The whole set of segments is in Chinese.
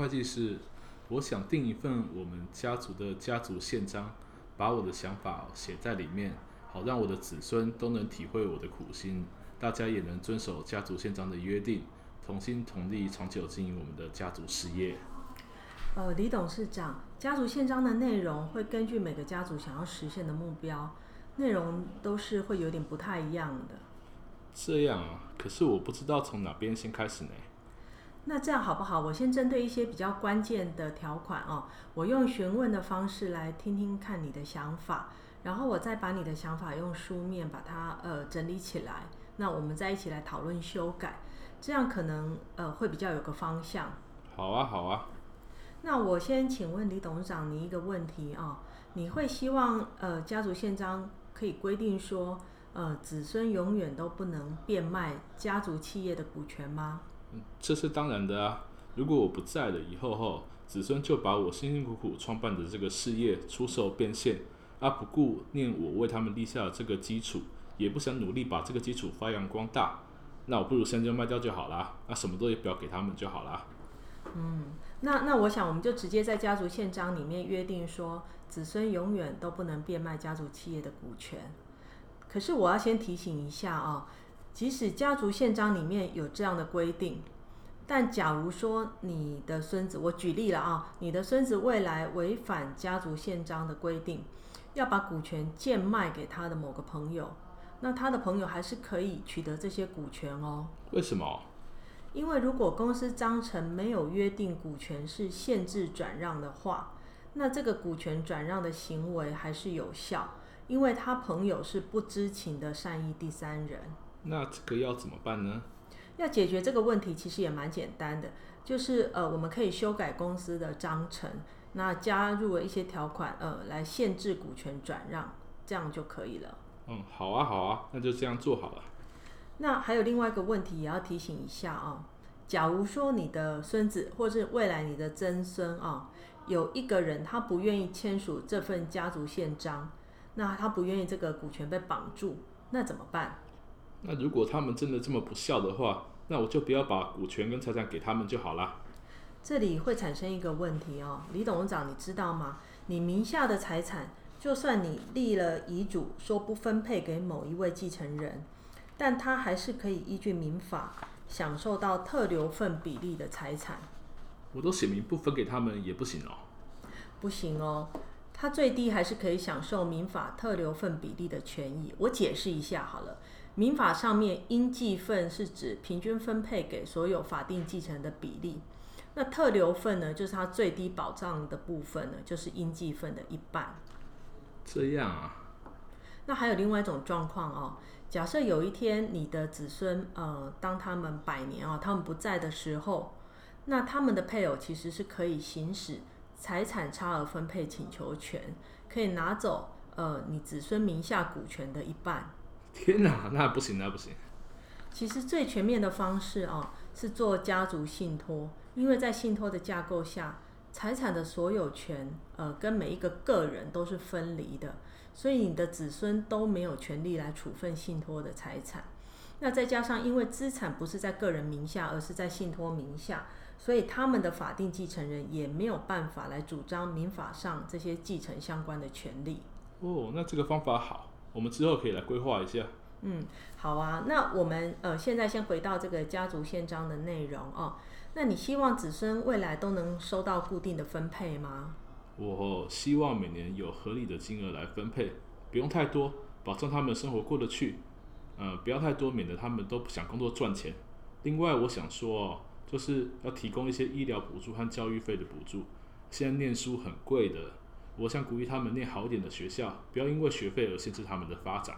会计师，我想订一份我们家族的家族宪章，把我的想法写在里面，好让我的子孙都能体会我的苦心，大家也能遵守家族宪章的约定，同心同力，长久经营我们的家族事业。呃，李董事长，家族宪章的内容会根据每个家族想要实现的目标，内容都是会有点不太一样的。这样啊，可是我不知道从哪边先开始呢？那这样好不好？我先针对一些比较关键的条款哦，我用询问的方式来听听看你的想法，然后我再把你的想法用书面把它呃整理起来，那我们再一起来讨论修改，这样可能呃会比较有个方向。好啊，好啊。那我先请问李董事长你一个问题啊、哦，你会希望呃家族宪章可以规定说呃子孙永远都不能变卖家族企业的股权吗？这是当然的啊。如果我不在了以后后，子孙就把我辛辛苦苦创办的这个事业出售变现，啊不顾念我为他们立下的这个基础，也不想努力把这个基础发扬光大，那我不如现在就卖掉就好啦，那什么都也不要给他们就好啦。嗯，那那我想我们就直接在家族宪章里面约定说，子孙永远都不能变卖家族企业的股权。可是我要先提醒一下啊，即使家族宪章里面有这样的规定，但假如说你的孙子，我举例了啊，你的孙子未来违反家族宪章的规定，要把股权贱卖给他的某个朋友，那他的朋友还是可以取得这些股权哦。为什么？因为如果公司章程没有约定股权是限制转让的话，那这个股权转让的行为还是有效，因为他朋友是不知情的善意第三人。那这个要怎么办呢？要解决这个问题其实也蛮简单的，就是呃，我们可以修改公司的章程，那加入了一些条款，呃，来限制股权转让，这样就可以了。嗯，好啊，好啊，那就这样做好了。那还有另外一个问题也要提醒一下啊，假如说你的孙子或是未来你的曾孙啊，有一个人他不愿意签署这份家族宪章，那他不愿意这个股权被绑住，那怎么办？那如果他们真的这么不孝的话，那我就不要把股权跟财产给他们就好啦。这里会产生一个问题哦，李董事长，你知道吗？你名下的财产，就算你立了遗嘱说不分配给某一位继承人。但他还是可以依据民法享受到特留份比例的财产。我都写明不分给他们也不行哦。不行哦，他最低还是可以享受民法特留份比例的权益。我解释一下好了，民法上面应继份是指平均分配给所有法定继承人的比例，那特留份呢，就是它最低保障的部分呢，就是应继份的一半。这样啊？那还有另外一种状况哦。假设有一天你的子孙，呃，当他们百年啊，他们不在的时候，那他们的配偶其实是可以行使财产差额分配请求权，可以拿走呃你子孙名下股权的一半。天哪，那不行，那不行。其实最全面的方式啊，是做家族信托，因为在信托的架构下，财产的所有权，呃，跟每一个个人都是分离的。所以你的子孙都没有权利来处分信托的财产，那再加上因为资产不是在个人名下，而是在信托名下，所以他们的法定继承人也没有办法来主张民法上这些继承相关的权利。哦，那这个方法好，我们之后可以来规划一下。嗯，好啊，那我们呃现在先回到这个家族宪章的内容哦。那你希望子孙未来都能收到固定的分配吗？我希望每年有合理的金额来分配，不用太多，保证他们生活过得去。呃，不要太多，免得他们都不想工作赚钱。另外，我想说哦，就是要提供一些医疗补助和教育费的补助。现在念书很贵的，我想鼓励他们念好一点的学校，不要因为学费而限制他们的发展。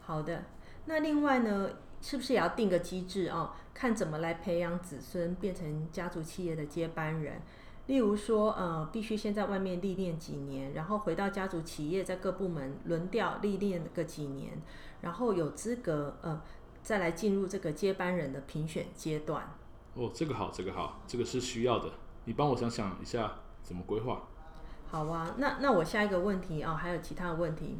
好的，那另外呢，是不是也要定个机制哦？看怎么来培养子孙变成家族企业的接班人。例如说，呃，必须先在外面历练几年，然后回到家族企业，在各部门轮调历练个几年，然后有资格，呃，再来进入这个接班人的评选阶段。哦，这个好，这个好，这个是需要的。你帮我想想一下怎么规划。好啊，那那我下一个问题啊，哦，还有其他的问题，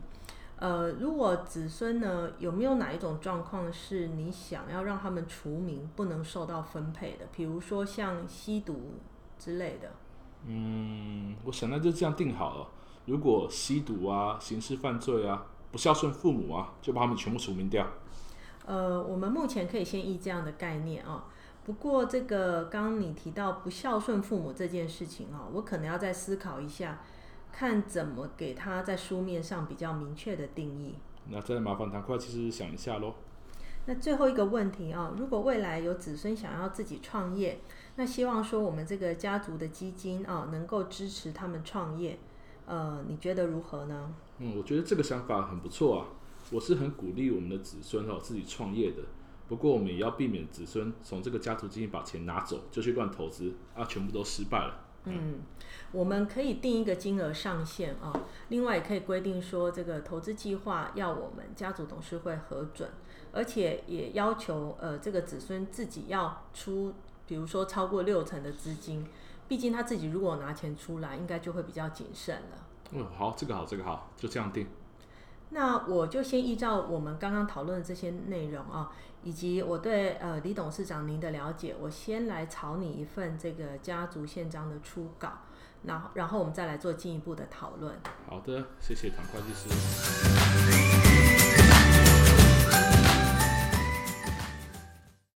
呃，如果子孙呢，有没有哪一种状况是你想要让他们除名，不能受到分配的？比如说像吸毒。之类的。嗯，我想那就这样定好了。如果吸毒啊、刑事犯罪啊、不孝顺父母啊，就把他们全部除名掉。呃，我们目前可以先依这样的概念啊。不过这个刚刚你提到不孝顺父母这件事情啊，我可能要再思考一下，看怎么给他在书面上比较明确的定义。那再麻烦唐会计师想一下喽。那最后一个问题啊，如果未来有子孙想要自己创业，那希望说我们这个家族的基金啊，能够支持他们创业，呃，你觉得如何呢？嗯，我觉得这个想法很不错啊。我是很鼓励我们的子孙哦自己创业的，不过我们也要避免子孙从这个家族基金把钱拿走，就去乱投资啊，全部都失败了。嗯，我们可以定一个金额上限啊，另外也可以规定说，这个投资计划要我们家族董事会核准，而且也要求呃这个子孙自己要出，比如说超过六成的资金，毕竟他自己如果拿钱出来，应该就会比较谨慎了。嗯，好，这个好，这个好，就这样定。那我就先依照我们刚刚讨论的这些内容啊，以及我对呃李董事长您的了解，我先来草拟一份这个家族宪章的初稿，然后然后我们再来做进一步的讨论。好的，谢谢唐会计师。